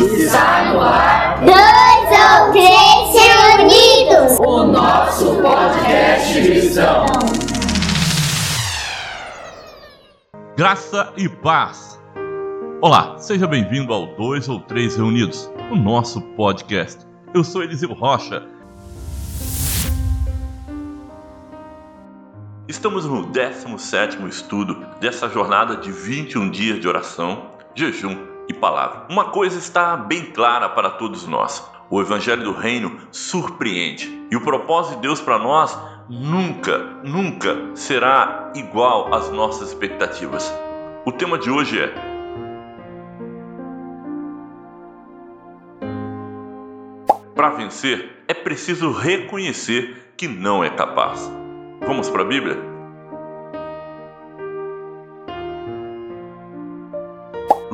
Está no ar. Dois ou três reunidos. O nosso podcast cristão. Graça e paz. Olá, seja bem-vindo ao Dois ou Três Reunidos, o nosso podcast. Eu sou Eliseu Rocha. Estamos no 17º estudo dessa jornada de 21 dias de oração, jejum e palavra. Uma coisa está bem clara para todos nós: o Evangelho do Reino surpreende. E o propósito de Deus para nós nunca, nunca será igual às nossas expectativas. O tema de hoje é Para vencer, é preciso reconhecer que não é capaz. Vamos para a Bíblia?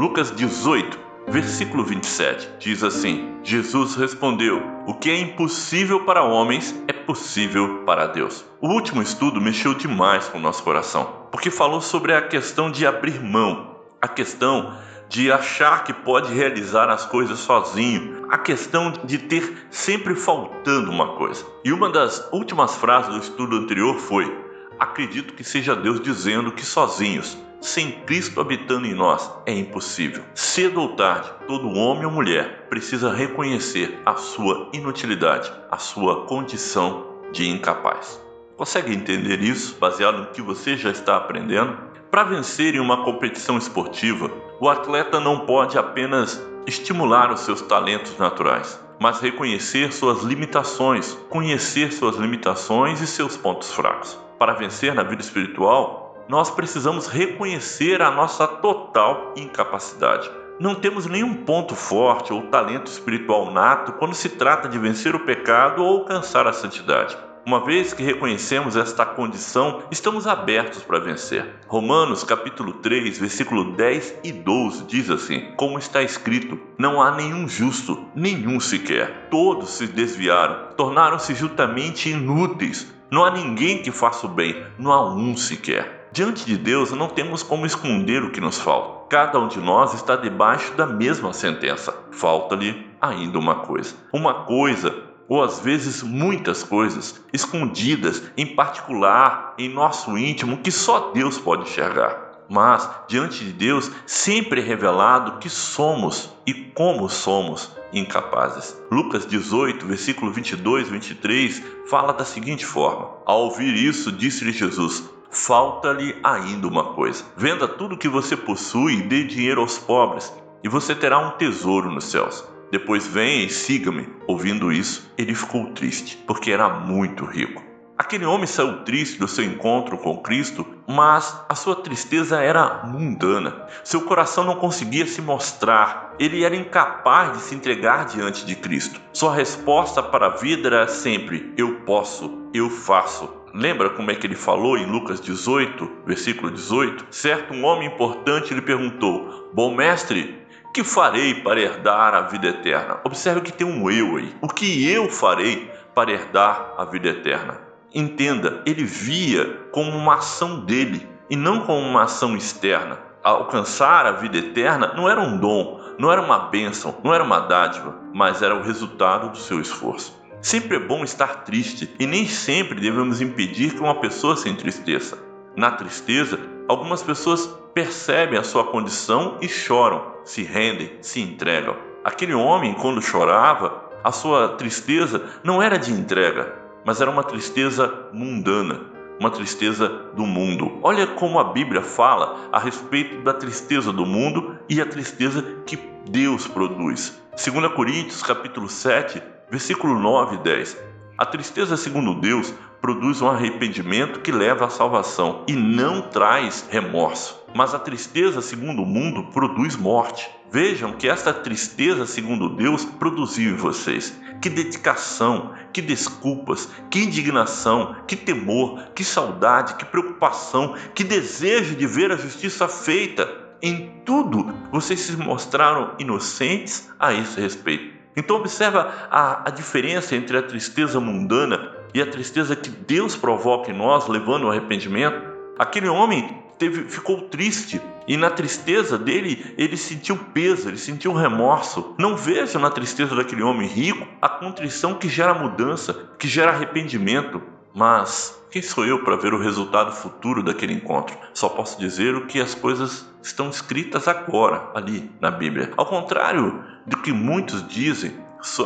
Lucas 18, versículo 27 diz assim: Jesus respondeu: O que é impossível para homens é possível para Deus. O último estudo mexeu demais com o nosso coração, porque falou sobre a questão de abrir mão, a questão de achar que pode realizar as coisas sozinho, a questão de ter sempre faltando uma coisa. E uma das últimas frases do estudo anterior foi: Acredito que seja Deus dizendo que sozinhos sem Cristo habitando em nós é impossível. Cedo ou tarde, todo homem ou mulher precisa reconhecer a sua inutilidade, a sua condição de incapaz. Consegue entender isso baseado no que você já está aprendendo? Para vencer em uma competição esportiva, o atleta não pode apenas estimular os seus talentos naturais, mas reconhecer suas limitações, conhecer suas limitações e seus pontos fracos. Para vencer na vida espiritual, nós precisamos reconhecer a nossa total incapacidade. Não temos nenhum ponto forte ou talento espiritual nato quando se trata de vencer o pecado ou alcançar a santidade. Uma vez que reconhecemos esta condição, estamos abertos para vencer. Romanos capítulo 3, versículo 10 e 12 diz assim: Como está escrito: Não há nenhum justo, nenhum sequer. Todos se desviaram, tornaram-se justamente inúteis. Não há ninguém que faça o bem, não há um sequer. Diante de Deus não temos como esconder o que nos falta. Cada um de nós está debaixo da mesma sentença. Falta-lhe ainda uma coisa. Uma coisa, ou às vezes muitas coisas, escondidas, em particular em nosso íntimo, que só Deus pode enxergar. Mas, diante de Deus, sempre é revelado que somos e como somos incapazes. Lucas 18, versículo 22 e 23 fala da seguinte forma: Ao ouvir isso, disse-lhe Jesus: falta-lhe ainda uma coisa. Venda tudo que você possui e dê dinheiro aos pobres, e você terá um tesouro nos céus. Depois venha e siga-me. Ouvindo isso, ele ficou triste, porque era muito rico. Aquele homem saiu triste do seu encontro com Cristo, mas a sua tristeza era mundana. Seu coração não conseguia se mostrar. Ele era incapaz de se entregar diante de Cristo. Sua resposta para a vida era sempre: Eu posso, eu faço, Lembra como é que ele falou em Lucas 18, versículo 18? Certo, um homem importante lhe perguntou: Bom mestre, que farei para herdar a vida eterna? Observe que tem um eu aí. O que eu farei para herdar a vida eterna? Entenda, ele via como uma ação dele e não como uma ação externa. Alcançar a vida eterna não era um dom, não era uma bênção, não era uma dádiva, mas era o resultado do seu esforço. Sempre é bom estar triste e nem sempre devemos impedir que uma pessoa se entristeça. Na tristeza, algumas pessoas percebem a sua condição e choram, se rendem, se entregam. Aquele homem, quando chorava, a sua tristeza não era de entrega, mas era uma tristeza mundana, uma tristeza do mundo. Olha como a Bíblia fala a respeito da tristeza do mundo e a tristeza que Deus produz. 2 Coríntios capítulo 7, Versículo 9 e 10. A tristeza, segundo Deus, produz um arrependimento que leva à salvação e não traz remorso. Mas a tristeza, segundo o mundo, produz morte. Vejam que esta tristeza, segundo Deus, produziu em vocês. Que dedicação, que desculpas, que indignação, que temor, que saudade, que preocupação, que desejo de ver a justiça feita. Em tudo, vocês se mostraram inocentes a esse respeito. Então observa a, a diferença entre a tristeza mundana e a tristeza que Deus provoca em nós, levando ao arrependimento. Aquele homem teve, ficou triste e na tristeza dele ele sentiu peso, ele sentiu remorso. Não vejo na tristeza daquele homem rico a contrição que gera mudança, que gera arrependimento. Mas quem sou eu para ver o resultado futuro daquele encontro? Só posso dizer o que as coisas estão escritas agora ali na Bíblia. Ao contrário do que muitos dizem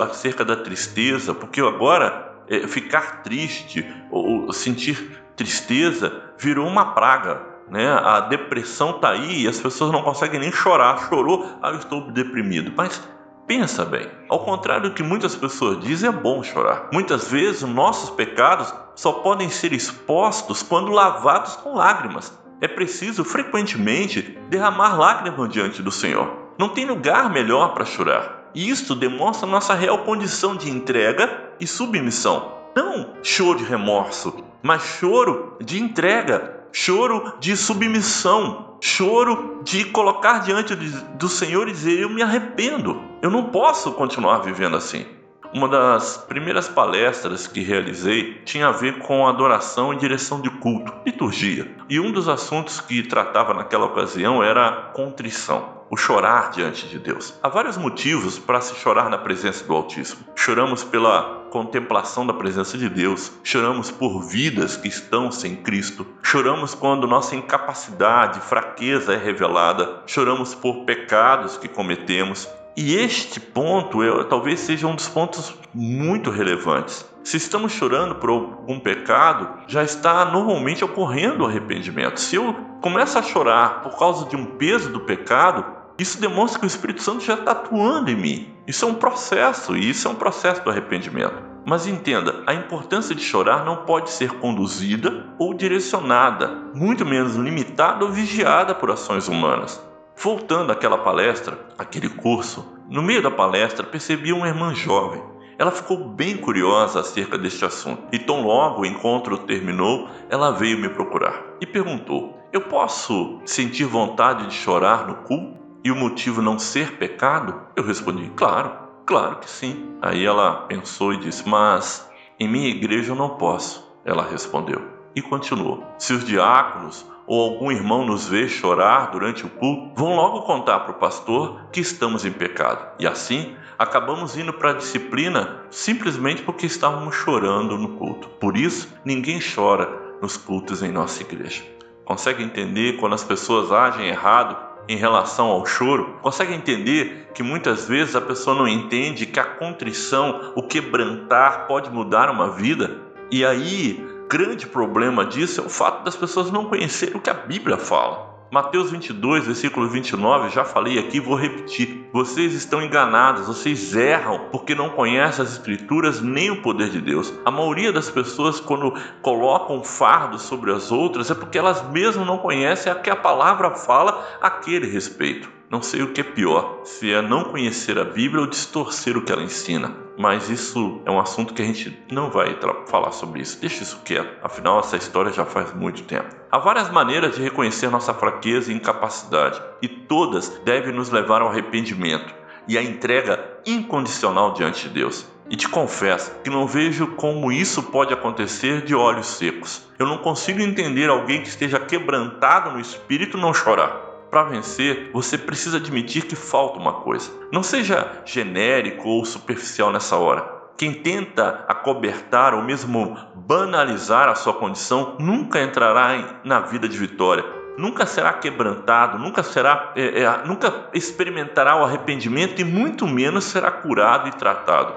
acerca da tristeza, porque agora é, ficar triste ou sentir tristeza virou uma praga né? A depressão tá aí e as pessoas não conseguem nem chorar. Chorou, ah, eu estou deprimido. Mas pensa bem, ao contrário do que muitas pessoas dizem, é bom chorar. Muitas vezes nossos pecados só podem ser expostos quando lavados com lágrimas. É preciso frequentemente derramar lágrimas diante do Senhor. Não tem lugar melhor para chorar. E isto demonstra nossa real condição de entrega e submissão. Não choro de remorso, mas choro de entrega, choro de submissão, choro de colocar diante do Senhor e dizer: Eu me arrependo, eu não posso continuar vivendo assim. Uma das primeiras palestras que realizei tinha a ver com adoração e direção de culto, liturgia. E um dos assuntos que tratava naquela ocasião era contrição o chorar diante de Deus. Há vários motivos para se chorar na presença do Altíssimo. Choramos pela contemplação da presença de Deus, choramos por vidas que estão sem Cristo, choramos quando nossa incapacidade, fraqueza é revelada, choramos por pecados que cometemos. E este ponto talvez seja um dos pontos muito relevantes. Se estamos chorando por algum pecado, já está normalmente ocorrendo o arrependimento. Se eu começo a chorar por causa de um peso do pecado, isso demonstra que o Espírito Santo já está atuando em mim. Isso é um processo, e isso é um processo do arrependimento. Mas entenda, a importância de chorar não pode ser conduzida ou direcionada, muito menos limitada ou vigiada por ações humanas. Voltando àquela palestra, aquele curso, no meio da palestra percebi uma irmã jovem. Ela ficou bem curiosa acerca deste assunto e, tão logo o encontro terminou, ela veio me procurar e perguntou: Eu posso sentir vontade de chorar no culto? e o motivo não ser pecado? Eu respondi: Claro, claro que sim. Aí ela pensou e disse: Mas em minha igreja eu não posso. Ela respondeu e continuou: Se os diáconos ou algum irmão nos vê chorar durante o culto, vão logo contar para o pastor que estamos em pecado. E assim, acabamos indo para a disciplina simplesmente porque estávamos chorando no culto. Por isso, ninguém chora nos cultos em nossa igreja. Consegue entender quando as pessoas agem errado em relação ao choro, consegue entender que muitas vezes a pessoa não entende que a contrição, o quebrantar pode mudar uma vida? E aí, grande problema disso é o fato das pessoas não conhecerem o que a Bíblia fala. Mateus 22, versículo 29, já falei aqui, vou repetir. Vocês estão enganados, vocês erram porque não conhecem as Escrituras nem o poder de Deus. A maioria das pessoas, quando colocam fardo sobre as outras, é porque elas mesmas não conhecem a que a palavra fala a aquele respeito. Não sei o que é pior, se é não conhecer a Bíblia ou distorcer o que ela ensina. Mas isso é um assunto que a gente não vai falar sobre isso. Deixa isso quieto. Afinal, essa história já faz muito tempo. Há várias maneiras de reconhecer nossa fraqueza e incapacidade, e todas devem nos levar ao arrependimento e à entrega incondicional diante de Deus. E te confesso que não vejo como isso pode acontecer de olhos secos. Eu não consigo entender alguém que esteja quebrantado no espírito não chorar. Para vencer, você precisa admitir que falta uma coisa. Não seja genérico ou superficial nessa hora. Quem tenta acobertar ou mesmo banalizar a sua condição nunca entrará na vida de vitória. Nunca será quebrantado, nunca será, é, é, nunca experimentará o arrependimento e muito menos será curado e tratado.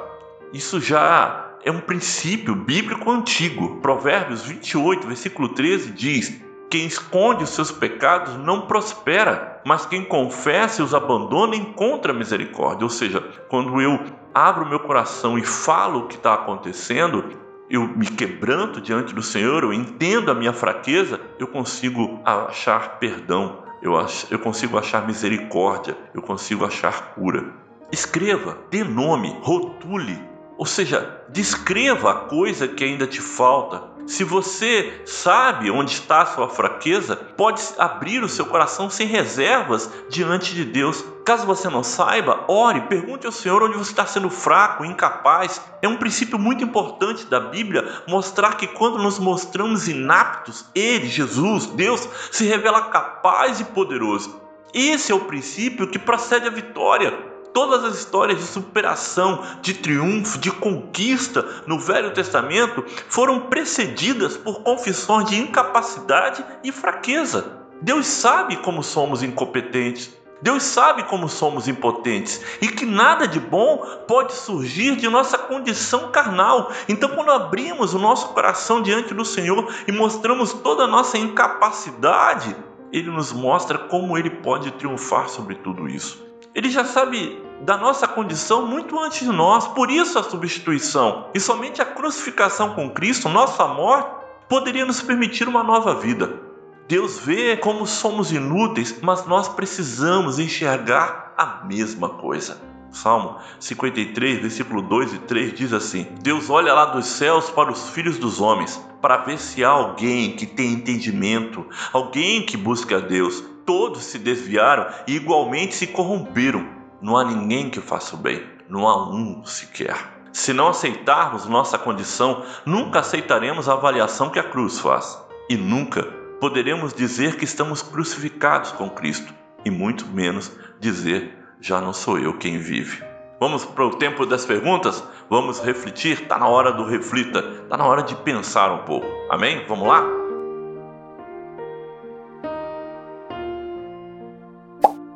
Isso já é um princípio bíblico antigo. Provérbios 28, versículo 13 diz: quem esconde os seus pecados não prospera, mas quem confessa e os abandona encontra misericórdia. Ou seja, quando eu abro meu coração e falo o que está acontecendo, eu me quebranto diante do Senhor, eu entendo a minha fraqueza, eu consigo achar perdão, eu, ach, eu consigo achar misericórdia, eu consigo achar cura. Escreva, dê nome, rotule, ou seja, descreva a coisa que ainda te falta, se você sabe onde está a sua fraqueza, pode abrir o seu coração sem reservas diante de Deus. Caso você não saiba, ore, pergunte ao Senhor onde você está sendo fraco, incapaz. É um princípio muito importante da Bíblia mostrar que quando nos mostramos inaptos, Ele, Jesus, Deus, se revela capaz e poderoso. Esse é o princípio que procede à vitória. Todas as histórias de superação, de triunfo, de conquista no Velho Testamento foram precedidas por confissões de incapacidade e fraqueza. Deus sabe como somos incompetentes. Deus sabe como somos impotentes e que nada de bom pode surgir de nossa condição carnal. Então, quando abrimos o nosso coração diante do Senhor e mostramos toda a nossa incapacidade, Ele nos mostra como Ele pode triunfar sobre tudo isso. Ele já sabe da nossa condição muito antes de nós, por isso a substituição. E somente a crucificação com Cristo, nossa morte, poderia nos permitir uma nova vida. Deus vê como somos inúteis, mas nós precisamos enxergar a mesma coisa. Salmo 53, versículo 2 e 3 diz assim: Deus olha lá dos céus para os filhos dos homens, para ver se há alguém que tem entendimento, alguém que busca a Deus. Todos se desviaram e igualmente se corromperam. Não há ninguém que faça o bem, não há um sequer. Se não aceitarmos nossa condição, nunca aceitaremos a avaliação que a cruz faz e nunca poderemos dizer que estamos crucificados com Cristo e muito menos dizer já não sou eu quem vive. Vamos para o tempo das perguntas? Vamos refletir? Está na hora do reflita, está na hora de pensar um pouco. Amém? Vamos lá?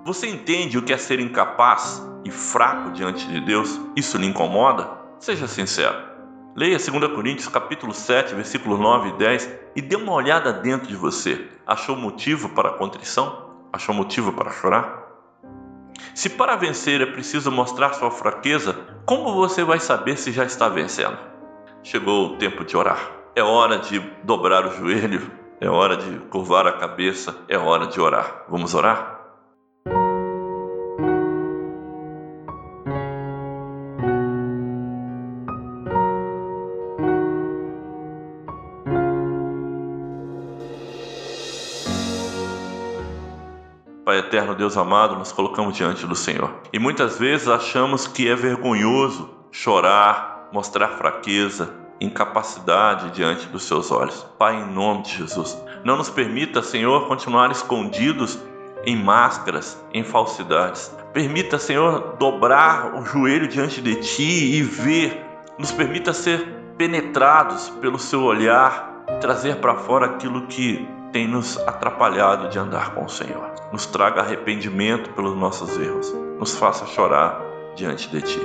Você entende o que é ser incapaz e fraco diante de Deus? Isso lhe incomoda? Seja sincero. Leia 2 Coríntios capítulo 7, versículos 9 e 10 e dê uma olhada dentro de você. Achou motivo para a contrição? Achou motivo para chorar? Se para vencer é preciso mostrar sua fraqueza, como você vai saber se já está vencendo? Chegou o tempo de orar. É hora de dobrar o joelho, é hora de curvar a cabeça, é hora de orar. Vamos orar? Pai eterno, Deus amado, nos colocamos diante do Senhor. E muitas vezes achamos que é vergonhoso chorar, mostrar fraqueza, incapacidade diante dos seus olhos. Pai, em nome de Jesus, não nos permita, Senhor, continuar escondidos em máscaras, em falsidades. Permita, Senhor, dobrar o joelho diante de Ti e ver. Nos permita ser penetrados pelo Seu olhar, trazer para fora aquilo que tem nos atrapalhado de andar com o Senhor. Nos traga arrependimento pelos nossos erros. Nos faça chorar diante de Ti.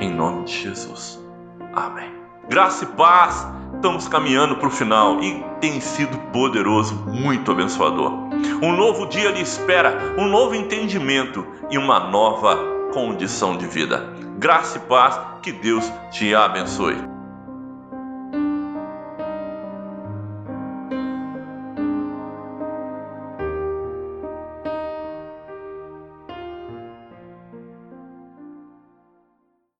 Em nome de Jesus. Amém. Graça e paz. Estamos caminhando para o final e tem sido poderoso, muito abençoador. Um novo dia lhe espera, um novo entendimento e uma nova condição de vida. Graça e paz, que Deus te abençoe.